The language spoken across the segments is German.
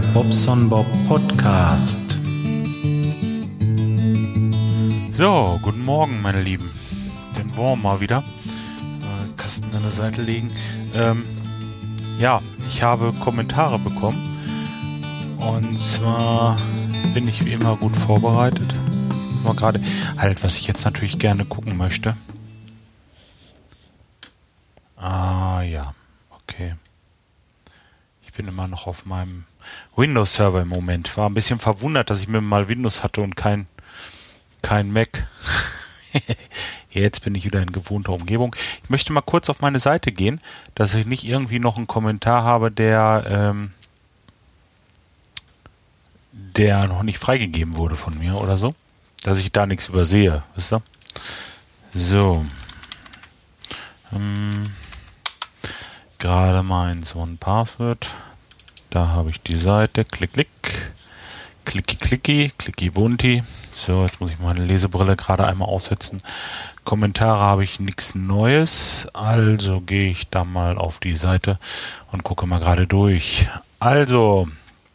Bobson Bob Podcast. So, guten Morgen, meine Lieben. Den Wurm mal wieder. Äh, Kasten an der Seite legen. Ähm, ja, ich habe Kommentare bekommen. Und zwar bin ich wie immer gut vorbereitet. Mal gerade halt, was ich jetzt natürlich gerne gucken möchte. Ah ja, okay. Ich bin immer noch auf meinem Windows-Server im Moment. War ein bisschen verwundert, dass ich mir mal Windows hatte und kein, kein Mac. Jetzt bin ich wieder in gewohnter Umgebung. Ich möchte mal kurz auf meine Seite gehen, dass ich nicht irgendwie noch einen Kommentar habe, der, ähm, der noch nicht freigegeben wurde von mir oder so. Dass ich da nichts übersehe, wisst ihr? So. Ähm, gerade mein so ein Passwort. Da habe ich die Seite. Klick, klick. Klicki, klicki, klicki, bunti. So, jetzt muss ich meine Lesebrille gerade einmal aufsetzen. Kommentare habe ich nichts Neues. Also gehe ich da mal auf die Seite und gucke mal gerade durch. Also,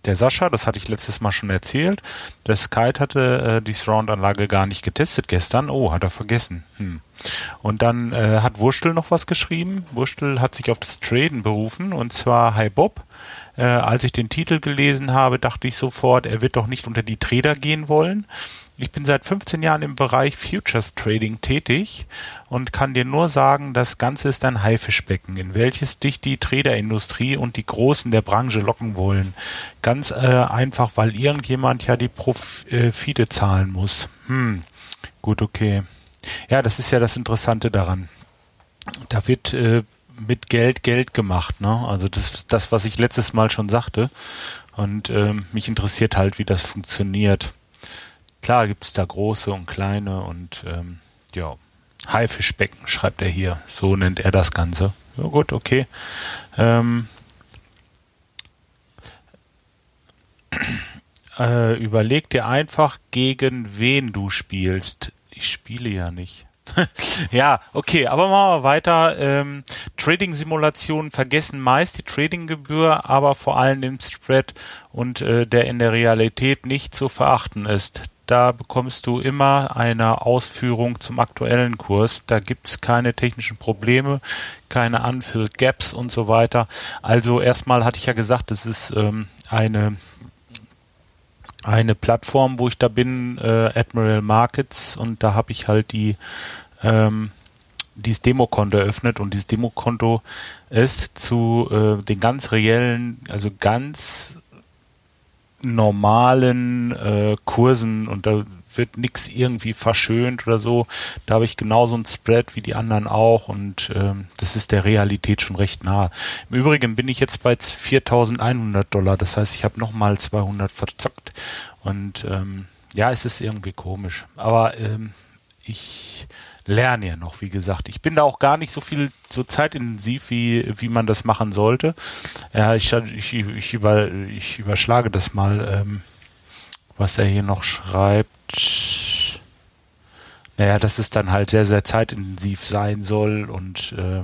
der Sascha, das hatte ich letztes Mal schon erzählt, der Skype hatte äh, die Surround-Anlage gar nicht getestet gestern. Oh, hat er vergessen. Hm. Und dann äh, hat Wurstel noch was geschrieben. Wurstel hat sich auf das Traden berufen und zwar Hi Bob. Äh, als ich den Titel gelesen habe, dachte ich sofort, er wird doch nicht unter die Trader gehen wollen. Ich bin seit 15 Jahren im Bereich Futures Trading tätig und kann dir nur sagen, das Ganze ist ein Haifischbecken, in welches dich die Traderindustrie und die Großen der Branche locken wollen. Ganz äh, einfach, weil irgendjemand ja die Profite zahlen muss. Hm, gut, okay. Ja, das ist ja das Interessante daran. Da wird äh, mit Geld Geld gemacht, ne? Also das ist das, was ich letztes Mal schon sagte. Und ähm, mich interessiert halt, wie das funktioniert. Klar gibt es da große und kleine und ähm, ja, Haifischbecken schreibt er hier. So nennt er das Ganze. Ja gut, okay. Ähm, äh, überleg dir einfach, gegen wen du spielst. Ich spiele ja nicht. ja, okay, aber machen wir weiter. Ähm, Trading-Simulationen vergessen meist die Tradinggebühr, aber vor allem den Spread und äh, der in der Realität nicht zu verachten ist da bekommst du immer eine Ausführung zum aktuellen Kurs. Da gibt es keine technischen Probleme, keine Unfilled Gaps und so weiter. Also erstmal hatte ich ja gesagt, es ist ähm, eine eine Plattform, wo ich da bin, äh, Admiral Markets und da habe ich halt die ähm, dieses Demokonto eröffnet. Und dieses Demokonto ist zu äh, den ganz reellen, also ganz normalen äh, Kursen und da wird nichts irgendwie verschönt oder so. Da habe ich genauso ein Spread wie die anderen auch und ähm, das ist der Realität schon recht nah. Im Übrigen bin ich jetzt bei 4.100 Dollar, das heißt, ich habe nochmal 200 verzockt und ähm, ja, es ist irgendwie komisch, aber ähm, ich lerne ja noch, wie gesagt. Ich bin da auch gar nicht so viel so zeitintensiv, wie, wie man das machen sollte. Ja, ich, ich, ich, über, ich überschlage das mal, ähm, was er hier noch schreibt. Naja, dass es dann halt sehr, sehr zeitintensiv sein soll und äh,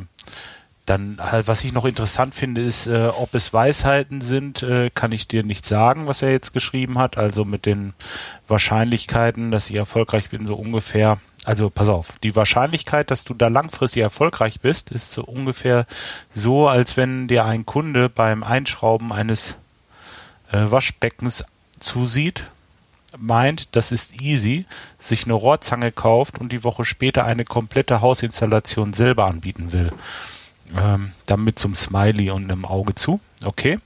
dann halt, was ich noch interessant finde, ist, äh, ob es Weisheiten sind, äh, kann ich dir nicht sagen, was er jetzt geschrieben hat. Also mit den Wahrscheinlichkeiten, dass ich erfolgreich bin, so ungefähr also pass auf, die Wahrscheinlichkeit, dass du da langfristig erfolgreich bist, ist so ungefähr so, als wenn dir ein Kunde beim Einschrauben eines äh, Waschbeckens zusieht, meint, das ist easy, sich eine Rohrzange kauft und die Woche später eine komplette Hausinstallation selber anbieten will. Ähm, dann mit zum Smiley und einem Auge zu. Okay.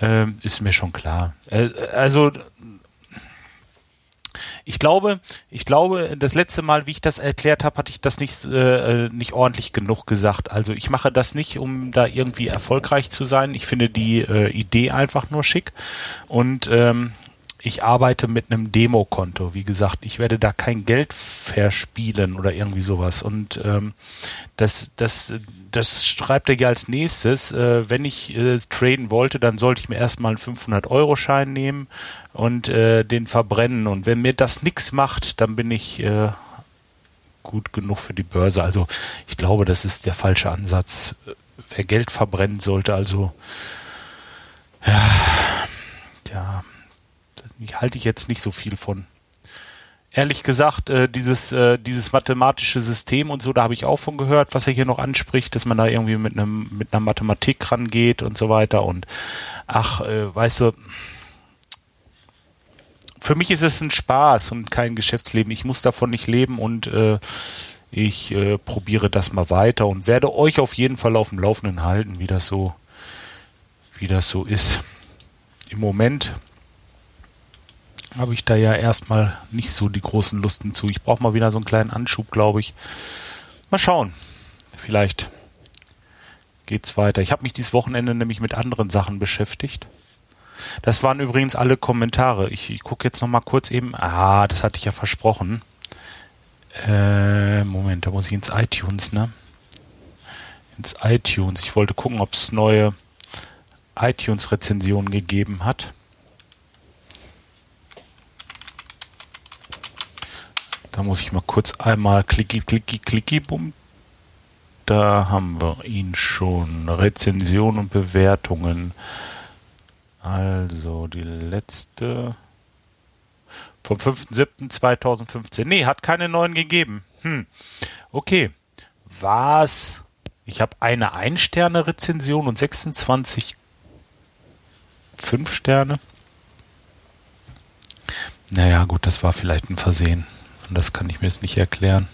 Ähm, ist mir schon klar. Äh, also ich glaube, ich glaube, das letzte Mal, wie ich das erklärt habe, hatte ich das nicht, äh, nicht ordentlich genug gesagt. Also ich mache das nicht, um da irgendwie erfolgreich zu sein. Ich finde die äh, Idee einfach nur schick. Und ähm, ich arbeite mit einem Demokonto. Wie gesagt, ich werde da kein Geld verspielen oder irgendwie sowas. Und ähm, das, das, das schreibt er ja als nächstes. Äh, wenn ich äh, traden wollte, dann sollte ich mir erstmal einen 500-Euro-Schein nehmen und äh, den verbrennen. Und wenn mir das nichts macht, dann bin ich äh, gut genug für die Börse. Also ich glaube, das ist der falsche Ansatz. Wer Geld verbrennen sollte, also ja, ja, halte ich jetzt nicht so viel von. Ehrlich gesagt, äh, dieses, äh, dieses mathematische System und so, da habe ich auch von gehört, was er hier noch anspricht, dass man da irgendwie mit einem, mit einer Mathematik rangeht und so weiter. Und ach, äh, weißt du, für mich ist es ein Spaß und kein Geschäftsleben. Ich muss davon nicht leben und äh, ich äh, probiere das mal weiter und werde euch auf jeden Fall auf dem Laufenden halten, wie das so, wie das so ist. Im Moment habe ich da ja erstmal nicht so die großen Lusten zu. Ich brauche mal wieder so einen kleinen Anschub, glaube ich. Mal schauen. Vielleicht geht's weiter. Ich habe mich dieses Wochenende nämlich mit anderen Sachen beschäftigt. Das waren übrigens alle Kommentare. Ich, ich gucke jetzt noch mal kurz eben. Ah, das hatte ich ja versprochen. Äh, Moment, da muss ich ins iTunes, ne? Ins iTunes. Ich wollte gucken, ob es neue iTunes-Rezensionen gegeben hat. Da muss ich mal kurz einmal klicki, klicki, klicki, bumm. Da haben wir ihn schon. Rezension und Bewertungen. Also die letzte vom 5.7.2015. Nee, hat keine neuen gegeben. Hm. Okay. Was? Ich habe eine Ein-Sterne-Rezension und 26 fünf Sterne. Naja, gut, das war vielleicht ein Versehen. Und das kann ich mir jetzt nicht erklären.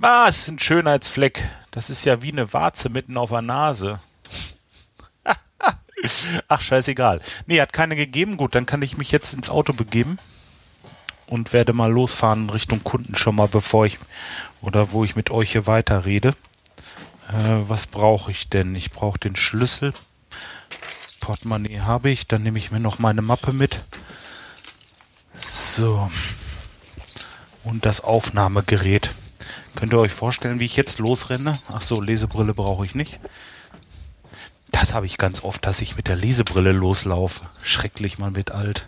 Ah, es ist ein Schönheitsfleck. Das ist ja wie eine Warze mitten auf der Nase. Ach, scheißegal. Nee, hat keine gegeben. Gut, dann kann ich mich jetzt ins Auto begeben und werde mal losfahren Richtung Kunden schon mal, bevor ich oder wo ich mit euch hier weiterrede. Äh, was brauche ich denn? Ich brauche den Schlüssel. Portemonnaie habe ich. Dann nehme ich mir noch meine Mappe mit. So. Und das Aufnahmegerät. Könnt ihr euch vorstellen, wie ich jetzt losrenne? Ach so, Lesebrille brauche ich nicht. Das habe ich ganz oft, dass ich mit der Lesebrille loslaufe. Schrecklich, man wird alt.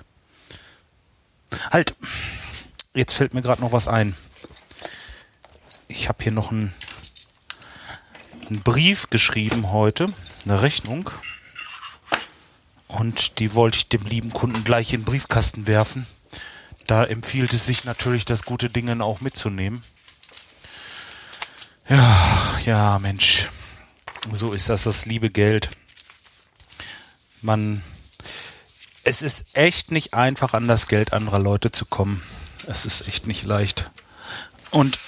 Halt. Jetzt fällt mir gerade noch was ein. Ich habe hier noch einen, einen Brief geschrieben heute, eine Rechnung. Und die wollte ich dem lieben Kunden gleich in den Briefkasten werfen. Da empfiehlt es sich natürlich, das gute Ding auch mitzunehmen. Ja, ja, Mensch. So ist das, das liebe Geld. Man, es ist echt nicht einfach, an das Geld anderer Leute zu kommen. Es ist echt nicht leicht. Und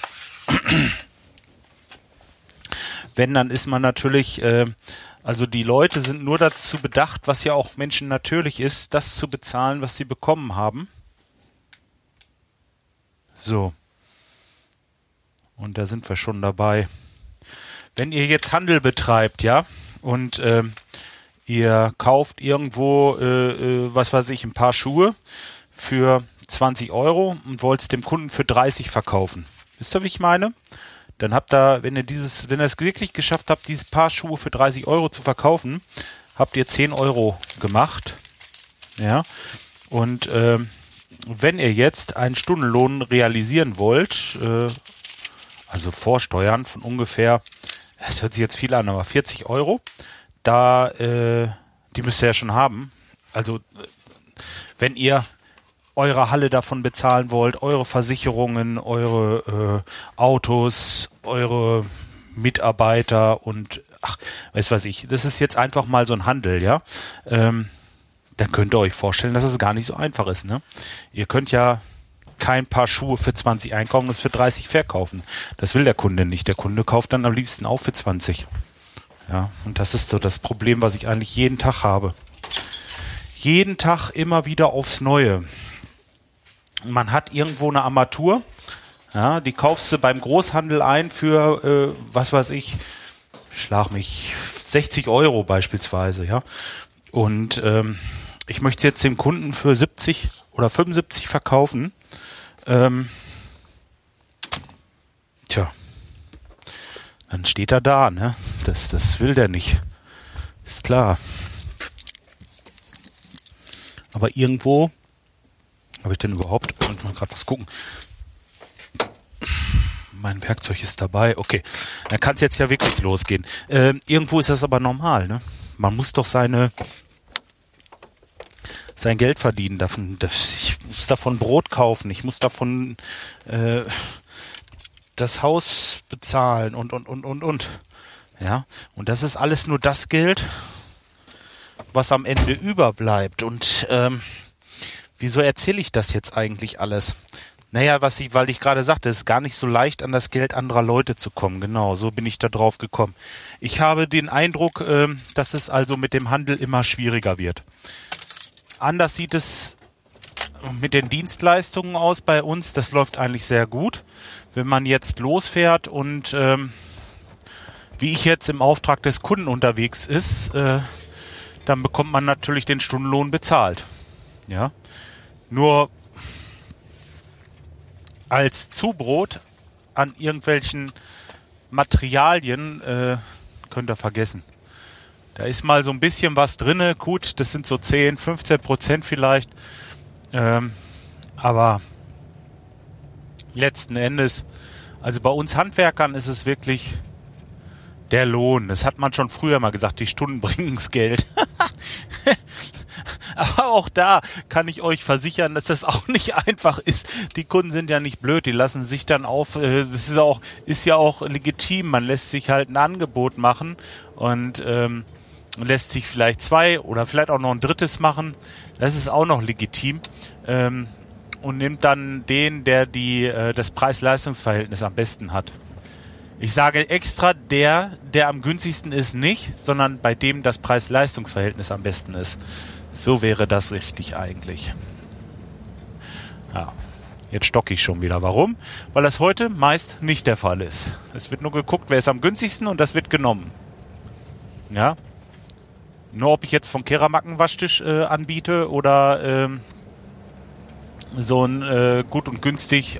wenn, dann ist man natürlich, äh, also die Leute sind nur dazu bedacht, was ja auch Menschen natürlich ist, das zu bezahlen, was sie bekommen haben. So. Und da sind wir schon dabei. Wenn ihr jetzt Handel betreibt, ja, und äh, ihr kauft irgendwo, äh, äh, was weiß ich, ein paar Schuhe für 20 Euro und wollt es dem Kunden für 30 verkaufen. Wisst ihr, wie ich meine? Dann habt ihr, wenn ihr dieses, wenn ihr es wirklich geschafft habt, dieses Paar Schuhe für 30 Euro zu verkaufen, habt ihr 10 Euro gemacht. Ja. Und äh, wenn ihr jetzt einen Stundenlohn realisieren wollt, äh, also Vorsteuern von ungefähr, das hört sich jetzt viel an, aber 40 Euro, da, äh, die müsst ihr ja schon haben. Also wenn ihr eure Halle davon bezahlen wollt, eure Versicherungen, eure äh, Autos, eure Mitarbeiter und ach, weiß was ich. Das ist jetzt einfach mal so ein Handel, ja. Ähm, dann könnt ihr euch vorstellen, dass es gar nicht so einfach ist, ne? Ihr könnt ja kein paar Schuhe für 20 einkaufen und es für 30 verkaufen. Das will der Kunde nicht. Der Kunde kauft dann am liebsten auch für 20. Ja, und das ist so das Problem, was ich eigentlich jeden Tag habe. Jeden Tag immer wieder aufs Neue man hat irgendwo eine Armatur, ja, die kaufst du beim Großhandel ein für, äh, was weiß ich, schlag mich, 60 Euro beispielsweise, ja. Und ähm, ich möchte jetzt dem Kunden für 70 oder 75 verkaufen. Ähm, tja, dann steht er da, ne? Das, das will der nicht. Ist klar. Aber irgendwo habe ich denn überhaupt? Ich mal gerade was gucken. mein Werkzeug ist dabei. Okay, dann kann es jetzt ja wirklich losgehen. Ähm, irgendwo ist das aber normal, ne? Man muss doch seine sein Geld verdienen. Davon, ich muss davon Brot kaufen. Ich muss davon äh, das Haus bezahlen und und und und und. Ja, und das ist alles nur das Geld, was am Ende überbleibt. Und ähm, wieso erzähle ich das jetzt eigentlich alles? Naja, was ich, weil ich gerade sagte, es ist gar nicht so leicht, an das Geld anderer Leute zu kommen. Genau, so bin ich da drauf gekommen. Ich habe den Eindruck, äh, dass es also mit dem Handel immer schwieriger wird. Anders sieht es mit den Dienstleistungen aus bei uns. Das läuft eigentlich sehr gut. Wenn man jetzt losfährt und ähm, wie ich jetzt im Auftrag des Kunden unterwegs ist, äh, dann bekommt man natürlich den Stundenlohn bezahlt. Ja. Nur als Zubrot an irgendwelchen Materialien äh, könnt ihr vergessen. Da ist mal so ein bisschen was drinne. Gut, das sind so 10, 15 Prozent vielleicht. Ähm, aber letzten Endes, also bei uns Handwerkern ist es wirklich der Lohn. Das hat man schon früher mal gesagt, die Stunden bringen das Geld. Aber auch da kann ich euch versichern, dass das auch nicht einfach ist. Die Kunden sind ja nicht blöd, die lassen sich dann auf, äh, das ist auch, ist ja auch legitim. Man lässt sich halt ein Angebot machen und ähm, lässt sich vielleicht zwei oder vielleicht auch noch ein drittes machen. Das ist auch noch legitim. Ähm, und nimmt dann den, der die äh, das Preis-Leistungs-Verhältnis am besten hat. Ich sage extra der, der am günstigsten ist, nicht, sondern bei dem das Preis-Leistungs-Verhältnis am besten ist. So wäre das richtig eigentlich. Ja, jetzt stocke ich schon wieder. Warum? Weil das heute meist nicht der Fall ist. Es wird nur geguckt, wer ist am günstigsten und das wird genommen. Ja. Nur ob ich jetzt von Keramack einen Waschtisch äh, anbiete oder ähm, so ein äh, gut und günstig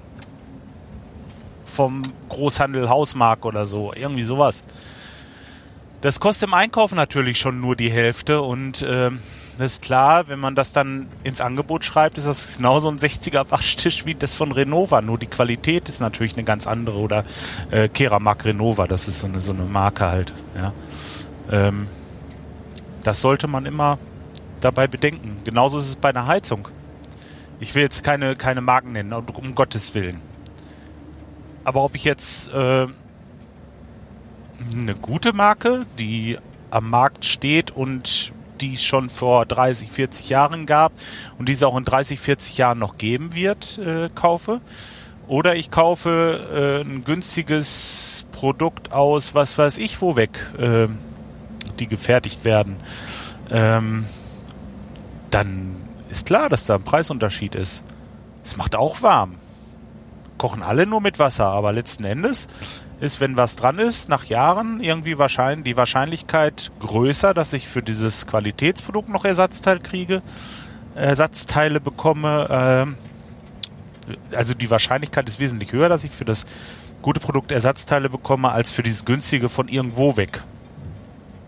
vom Großhandel Hausmark oder so. Irgendwie sowas. Das kostet im Einkauf natürlich schon nur die Hälfte und ähm, das ist klar, wenn man das dann ins Angebot schreibt, ist das genauso ein 60er Waschtisch wie das von Renova. Nur die Qualität ist natürlich eine ganz andere. Oder äh, Keramark Renova, das ist so eine, so eine Marke halt. Ja. Ähm, das sollte man immer dabei bedenken. Genauso ist es bei einer Heizung. Ich will jetzt keine, keine Marken nennen, um Gottes Willen. Aber ob ich jetzt äh, eine gute Marke, die am Markt steht und die es schon vor 30, 40 Jahren gab und die es auch in 30, 40 Jahren noch geben wird, äh, kaufe. Oder ich kaufe äh, ein günstiges Produkt aus, was weiß ich, wo weg, äh, die gefertigt werden. Ähm, dann ist klar, dass da ein Preisunterschied ist. Es macht auch warm. Kochen alle nur mit Wasser, aber letzten Endes ist, wenn was dran ist, nach Jahren irgendwie wahrscheinlich die Wahrscheinlichkeit größer, dass ich für dieses Qualitätsprodukt noch Ersatzteil kriege, Ersatzteile bekomme. Äh, also die Wahrscheinlichkeit ist wesentlich höher, dass ich für das gute Produkt Ersatzteile bekomme, als für dieses günstige von irgendwo weg.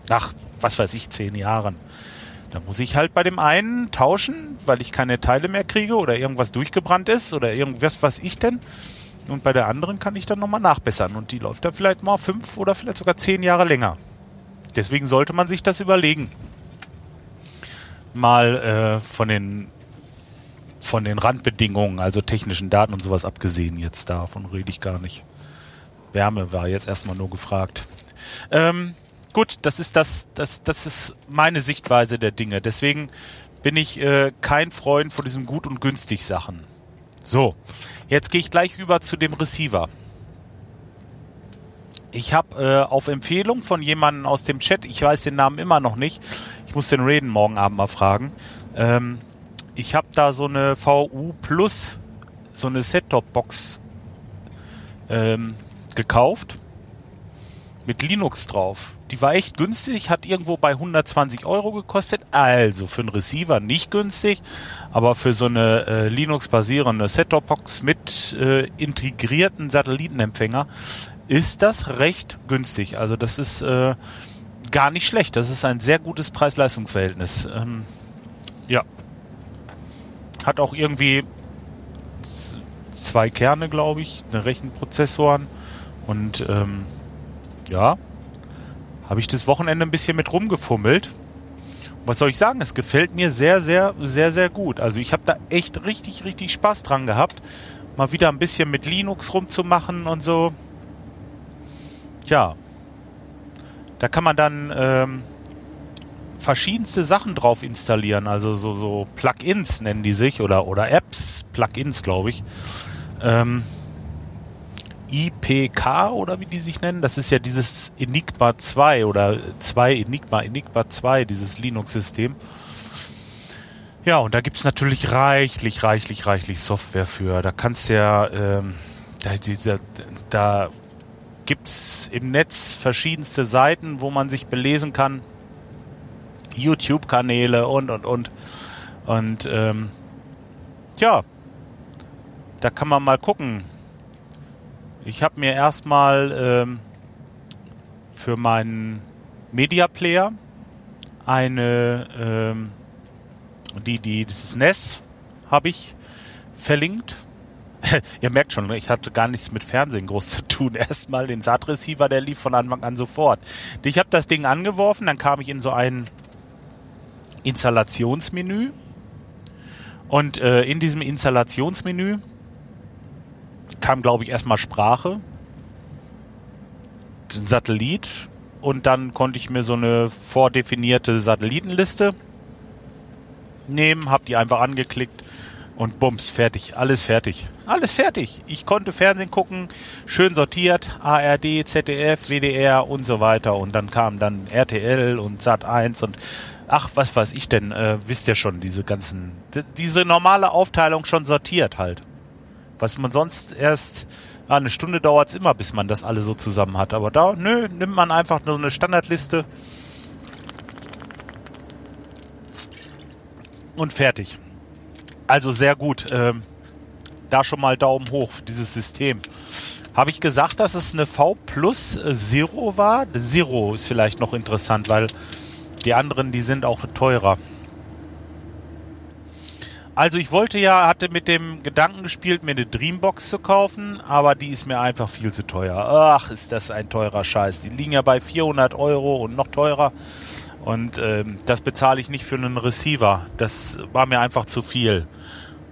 Nach, was weiß ich, zehn Jahren. Da muss ich halt bei dem einen tauschen, weil ich keine Teile mehr kriege oder irgendwas durchgebrannt ist oder irgendwas, was ich denn. Und bei der anderen kann ich dann nochmal nachbessern. Und die läuft dann vielleicht mal fünf oder vielleicht sogar zehn Jahre länger. Deswegen sollte man sich das überlegen. Mal äh, von den von den Randbedingungen, also technischen Daten und sowas abgesehen jetzt davon rede ich gar nicht. Wärme war jetzt erstmal nur gefragt. Ähm, gut, das ist das, das, das ist meine Sichtweise der Dinge. Deswegen bin ich äh, kein Freund von diesen gut und günstig Sachen. So, jetzt gehe ich gleich über zu dem Receiver. Ich habe äh, auf Empfehlung von jemandem aus dem Chat, ich weiß den Namen immer noch nicht, ich muss den Raiden morgen Abend mal fragen, ähm, ich habe da so eine VU Plus, so eine Set-Top-Box ähm, gekauft mit Linux drauf. Die war echt günstig, hat irgendwo bei 120 Euro gekostet. Also für einen Receiver nicht günstig, aber für so eine äh, Linux-basierende Set-Top-Box mit äh, integrierten Satellitenempfänger ist das recht günstig. Also das ist äh, gar nicht schlecht. Das ist ein sehr gutes Preis-Leistungs-Verhältnis. Ähm, ja. Hat auch irgendwie zwei Kerne, glaube ich, eine Rechenprozessoren. Prozessoren Und ähm, ja, habe ich das Wochenende ein bisschen mit rumgefummelt. Was soll ich sagen? Es gefällt mir sehr, sehr, sehr, sehr gut. Also ich habe da echt richtig, richtig Spaß dran gehabt, mal wieder ein bisschen mit Linux rumzumachen und so. Tja, da kann man dann ähm, verschiedenste Sachen drauf installieren. Also so, so Plugins nennen die sich oder, oder Apps, Plugins glaube ich. Ähm, IPK oder wie die sich nennen. Das ist ja dieses Enigma 2 oder 2 Enigma, Enigma 2, dieses Linux-System. Ja, und da gibt es natürlich reichlich, reichlich, reichlich Software für. Da kannst du ja, ähm, da, da, da gibt es im Netz verschiedenste Seiten, wo man sich belesen kann. YouTube-Kanäle und, und, und. Und, ähm, ja, da kann man mal gucken, ich habe mir erstmal ähm, für meinen Media Player eine, ähm, die, die, das NES habe ich verlinkt. Ihr merkt schon, ich hatte gar nichts mit Fernsehen groß zu tun. Erstmal den SAT-Receiver, der lief von Anfang an sofort. Ich habe das Ding angeworfen, dann kam ich in so ein Installationsmenü. Und äh, in diesem Installationsmenü kam, glaube ich, erstmal Sprache, ein Satellit und dann konnte ich mir so eine vordefinierte Satellitenliste nehmen, habe die einfach angeklickt und bums, fertig, alles fertig. Alles fertig. Ich konnte Fernsehen gucken, schön sortiert, ARD, ZDF, WDR und so weiter und dann kam dann RTL und Sat 1 und ach, was weiß ich denn, äh, wisst ihr schon, diese ganzen, diese normale Aufteilung schon sortiert halt. Was man sonst erst ja, eine Stunde dauert es immer, bis man das alle so zusammen hat. Aber da, nö, nimmt man einfach nur eine Standardliste und fertig. Also sehr gut. Ähm, da schon mal Daumen hoch für dieses System. Habe ich gesagt, dass es eine V Plus Zero war? Zero ist vielleicht noch interessant, weil die anderen, die sind auch teurer. Also ich wollte ja, hatte mit dem Gedanken gespielt, mir eine Dreambox zu kaufen, aber die ist mir einfach viel zu teuer. Ach, ist das ein teurer Scheiß. Die liegen ja bei 400 Euro und noch teurer. Und ähm, das bezahle ich nicht für einen Receiver. Das war mir einfach zu viel.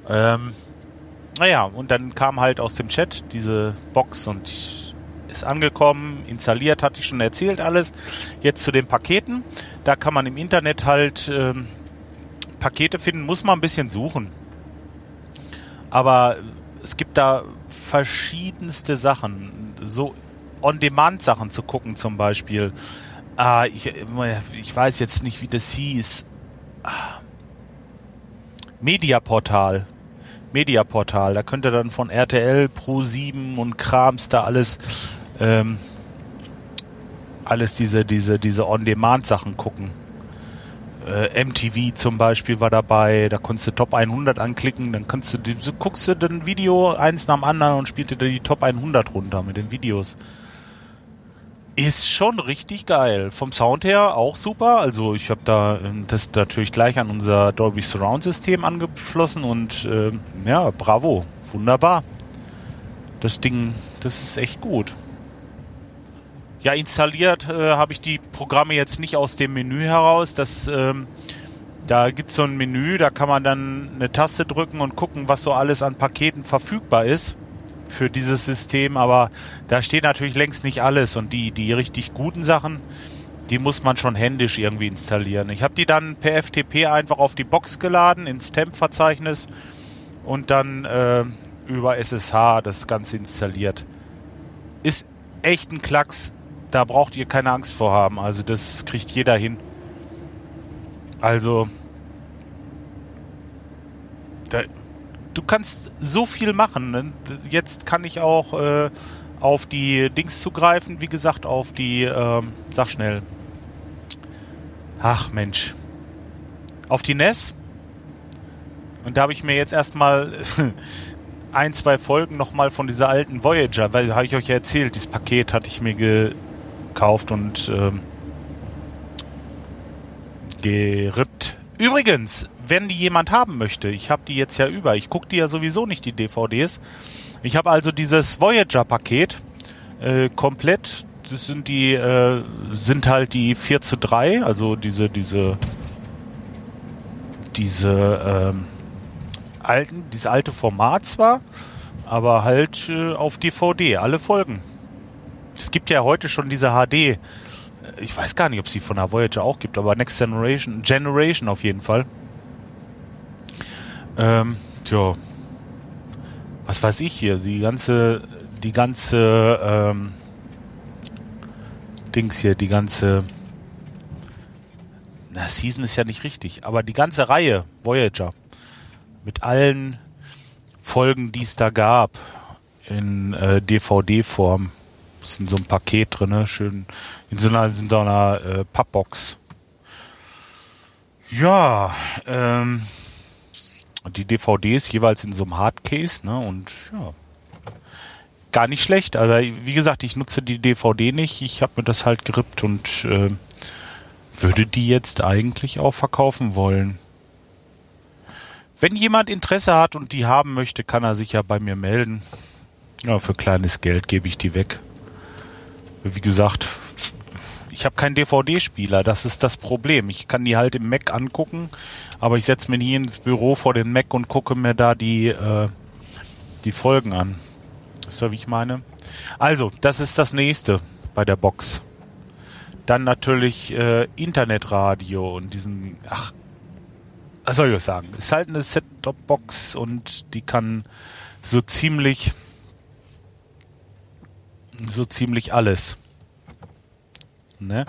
Ähm, naja, und dann kam halt aus dem Chat diese Box und ist angekommen, installiert, hatte ich schon erzählt alles. Jetzt zu den Paketen. Da kann man im Internet halt... Ähm, Pakete finden, muss man ein bisschen suchen. Aber es gibt da verschiedenste Sachen. So On-Demand-Sachen zu gucken zum Beispiel. Ah, ich, ich weiß jetzt nicht, wie das hieß. Ah. Mediaportal. Mediaportal. Da könnt ihr dann von RTL, Pro7 und Krams da alles, ähm, alles diese, diese, diese On-Demand-Sachen gucken äh, MTV zum Beispiel war dabei, da konntest du Top 100 anklicken, dann kannst du, die, guckst du ein Video eins nach dem anderen und spielst dir die Top 100 runter mit den Videos. Ist schon richtig geil. Vom Sound her auch super. Also ich habe da ähm, das natürlich gleich an unser Dolby Surround System angeschlossen und äh, ja, bravo, wunderbar. Das Ding, das ist echt gut. Ja, installiert äh, habe ich die Programme jetzt nicht aus dem Menü heraus. Das, ähm, da gibt es so ein Menü, da kann man dann eine Taste drücken und gucken, was so alles an Paketen verfügbar ist für dieses System. Aber da steht natürlich längst nicht alles und die, die richtig guten Sachen, die muss man schon händisch irgendwie installieren. Ich habe die dann per FTP einfach auf die Box geladen, ins Temp-Verzeichnis und dann äh, über SSH das Ganze installiert. Ist echt ein Klacks da braucht ihr keine Angst vor haben. Also das kriegt jeder hin. Also da, du kannst so viel machen. Ne? Jetzt kann ich auch äh, auf die Dings zugreifen, wie gesagt, auf die, ähm, sag schnell. Ach Mensch. Auf die NES. Und da habe ich mir jetzt erstmal ein, zwei Folgen nochmal von dieser alten Voyager, weil habe ich euch ja erzählt, dieses Paket hatte ich mir ge gekauft und ähm, gerippt. Übrigens, wenn die jemand haben möchte, ich habe die jetzt ja über, ich gucke die ja sowieso nicht, die DVDs. Ich habe also dieses Voyager-Paket Äh, komplett. Das sind die, äh, sind halt die 4 zu 3, also diese, diese, diese ähm, alten, dieses alte Format zwar, aber halt äh, auf DVD, alle Folgen. Es gibt ja heute schon diese HD. Ich weiß gar nicht, ob es die von der Voyager auch gibt, aber Next Generation, Generation auf jeden Fall. Ähm, tja. Was weiß ich hier? Die ganze, die ganze, ähm, Dings hier, die ganze, na, Season ist ja nicht richtig, aber die ganze Reihe Voyager mit allen Folgen, die es da gab, in äh, DVD-Form. Ist in so einem Paket drin, schön in so einer, in so einer äh, Pappbox. Ja, ähm, die DVDs jeweils in so einem Hardcase, ne? Und ja, gar nicht schlecht. Aber wie gesagt, ich nutze die DVD nicht. Ich habe mir das halt gerippt und äh, würde die jetzt eigentlich auch verkaufen wollen. Wenn jemand Interesse hat und die haben möchte, kann er sich ja bei mir melden. Ja, für kleines Geld gebe ich die weg. Wie gesagt, ich habe keinen DVD-Spieler, das ist das Problem. Ich kann die halt im Mac angucken, aber ich setze mir nie ins Büro vor den Mac und gucke mir da die, äh, die Folgen an. Ist ja, wie ich meine? Also, das ist das nächste bei der Box. Dann natürlich äh, Internetradio und diesen, ach, was soll ich sagen? Ist halt eine Set-Top-Box und die kann so ziemlich so ziemlich alles. Ne?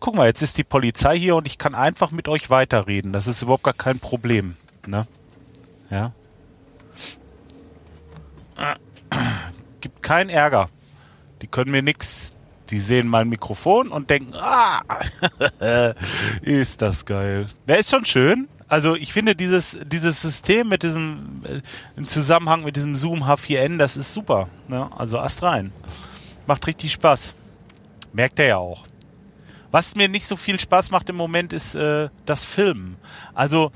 Guck mal, jetzt ist die Polizei hier und ich kann einfach mit euch weiterreden. Das ist überhaupt gar kein Problem. Ne? Ja. Gibt keinen Ärger. Die können mir nichts. Die sehen mein Mikrofon und denken, ah, ist das geil. Der ist schon schön. Also ich finde dieses, dieses System mit diesem, äh, im Zusammenhang mit diesem Zoom H4n, das ist super. Ne? Also Ast rein. Macht richtig Spaß. Merkt er ja auch. Was mir nicht so viel Spaß macht im Moment ist äh, das Filmen. Also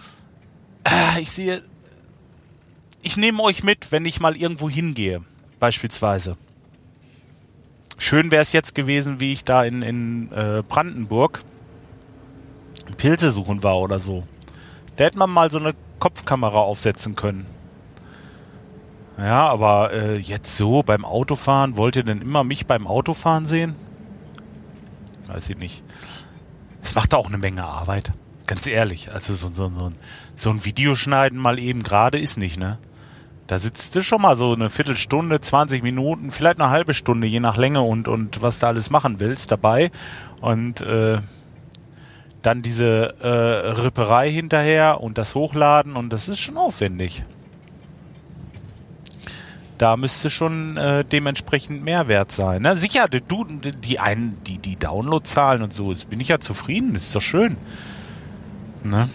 äh, ich sehe, ich nehme euch mit, wenn ich mal irgendwo hingehe, beispielsweise. Schön wäre es jetzt gewesen, wie ich da in, in äh, Brandenburg Pilze suchen war oder so. Da hätte man mal so eine Kopfkamera aufsetzen können. Ja, aber äh, jetzt so beim Autofahren, wollt ihr denn immer mich beim Autofahren sehen? Weiß ich nicht. Es macht auch eine Menge Arbeit. Ganz ehrlich. Also so, so, so, so ein Videoschneiden mal eben gerade ist nicht, ne? Da sitzt du schon mal so eine Viertelstunde, 20 Minuten, vielleicht eine halbe Stunde, je nach Länge und, und was du alles machen willst dabei. Und äh, dann diese äh, Ripperei hinterher und das Hochladen und das ist schon aufwendig da müsste schon äh, dementsprechend Mehrwert sein. Ne? Sicher, du, die einen, die, die Downloadzahlen und so, jetzt bin ich ja zufrieden, ist doch schön. Ne?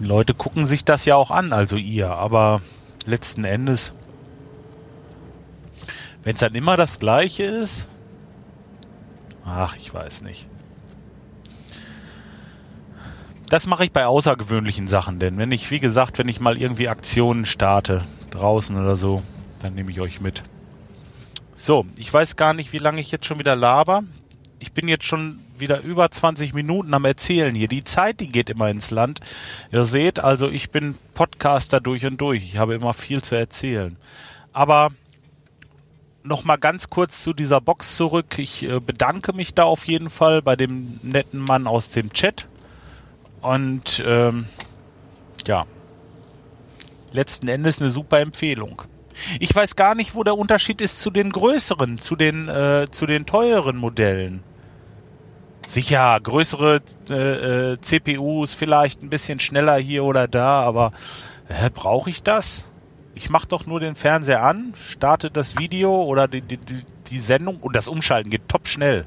Leute gucken sich das ja auch an, also ihr, aber letzten Endes, wenn es dann immer das gleiche ist, ach, ich weiß nicht. Das mache ich bei außergewöhnlichen Sachen, denn wenn ich, wie gesagt, wenn ich mal irgendwie Aktionen starte, draußen oder so, dann nehme ich euch mit. So, ich weiß gar nicht, wie lange ich jetzt schon wieder laber. Ich bin jetzt schon wieder über 20 Minuten am Erzählen hier. Die Zeit, die geht immer ins Land. Ihr seht, also ich bin Podcaster durch und durch. Ich habe immer viel zu erzählen. Aber nochmal ganz kurz zu dieser Box zurück. Ich äh, bedanke mich da auf jeden Fall bei dem netten Mann aus dem Chat. Und ähm, ja, letzten Endes eine super Empfehlung. Ich weiß gar nicht, wo der Unterschied ist zu den größeren, zu den, äh, zu den teuren Modellen. Sicher, größere äh, äh CPUs, vielleicht ein bisschen schneller hier oder da, aber äh, brauche ich das? Ich mache doch nur den Fernseher an, starte das Video oder die, die, die Sendung und das Umschalten geht top schnell.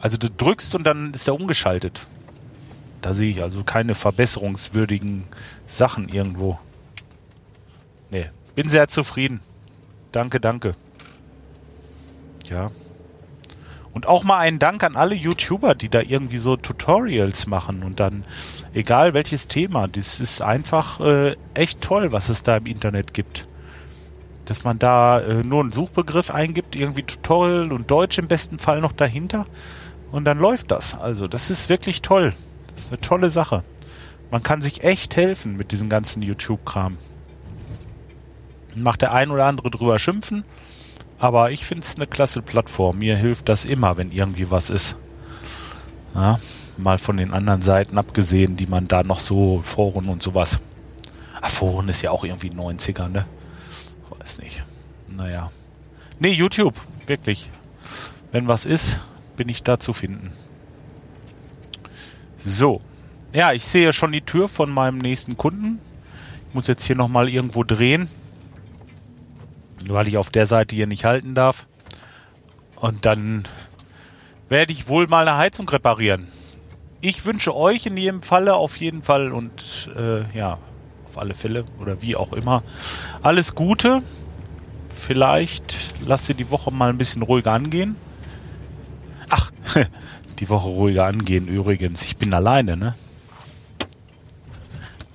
Also du drückst und dann ist er umgeschaltet. Da sehe ich also keine verbesserungswürdigen Sachen irgendwo. Nee, bin sehr zufrieden. Danke, danke. Ja. Und auch mal einen Dank an alle YouTuber, die da irgendwie so Tutorials machen und dann, egal welches Thema, das ist einfach äh, echt toll, was es da im Internet gibt. dass man da äh, nur einen Suchbegriff eingibt, irgendwie Tutorial und Deutsch im besten Fall noch dahinter und dann läuft das. Also das ist wirklich toll. Das ist eine tolle Sache. Man kann sich echt helfen mit diesem ganzen YouTube-Kram. Macht der ein oder andere drüber schimpfen, aber ich finde es eine klasse Plattform. Mir hilft das immer, wenn irgendwie was ist. Ja, mal von den anderen Seiten abgesehen, die man da noch so, Foren und sowas. Ach, Foren ist ja auch irgendwie 90er, ne? Weiß nicht. Naja. Nee, YouTube, wirklich. Wenn was ist, bin ich da zu finden. So. Ja, ich sehe schon die Tür von meinem nächsten Kunden. Ich muss jetzt hier nochmal irgendwo drehen, weil ich auf der Seite hier nicht halten darf. Und dann werde ich wohl mal eine Heizung reparieren. Ich wünsche euch in jedem Falle auf jeden Fall und äh, ja, auf alle Fälle oder wie auch immer alles Gute. Vielleicht lasst ihr die Woche mal ein bisschen ruhiger angehen. Ach, die Woche ruhiger angehen übrigens. Ich bin alleine, ne?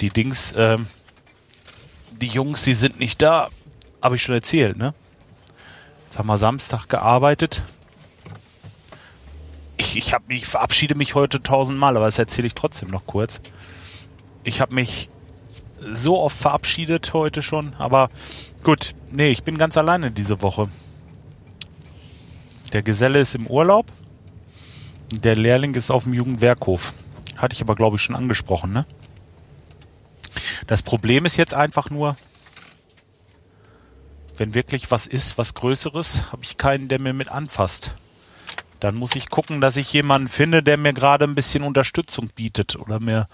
Die Dings, ähm, die Jungs, die sind nicht da. Habe ich schon erzählt, ne? Jetzt haben wir Samstag gearbeitet. Ich, ich, hab, ich verabschiede mich heute tausendmal, aber das erzähle ich trotzdem noch kurz. Ich habe mich so oft verabschiedet heute schon, aber gut, nee, ich bin ganz alleine diese Woche. Der Geselle ist im Urlaub. Der Lehrling ist auf dem Jugendwerkhof. Hatte ich aber, glaube ich, schon angesprochen, ne? Das Problem ist jetzt einfach nur, wenn wirklich was ist, was Größeres, habe ich keinen, der mir mit anfasst. Dann muss ich gucken, dass ich jemanden finde, der mir gerade ein bisschen Unterstützung bietet oder mir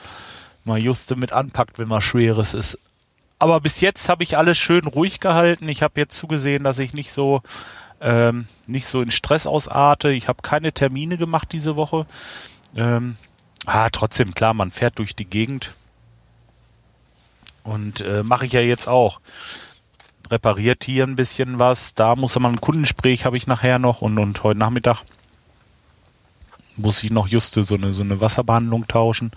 mal juste mit anpackt, wenn was Schweres ist. Aber bis jetzt habe ich alles schön ruhig gehalten. Ich habe jetzt zugesehen, dass ich nicht so ähm, nicht so in Stress ausarte. Ich habe keine Termine gemacht diese Woche. Ähm, ah, trotzdem, klar, man fährt durch die Gegend. Und äh, mache ich ja jetzt auch. Repariert hier ein bisschen was. Da muss man ein Kundengespräch habe ich nachher noch und, und heute Nachmittag muss ich noch juste so eine, so eine Wasserbehandlung tauschen.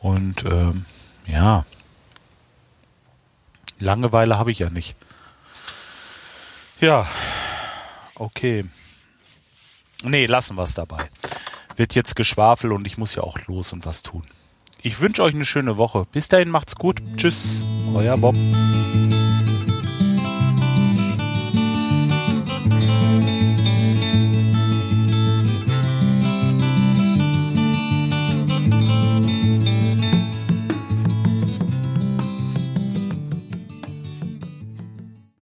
Und ähm, ja, Langeweile habe ich ja nicht. Ja, okay. Nee, lassen wir es dabei. Wird jetzt Geschwafel und ich muss ja auch los und was tun. Ich wünsche euch eine schöne Woche. Bis dahin macht's gut. Tschüss. Euer Bob.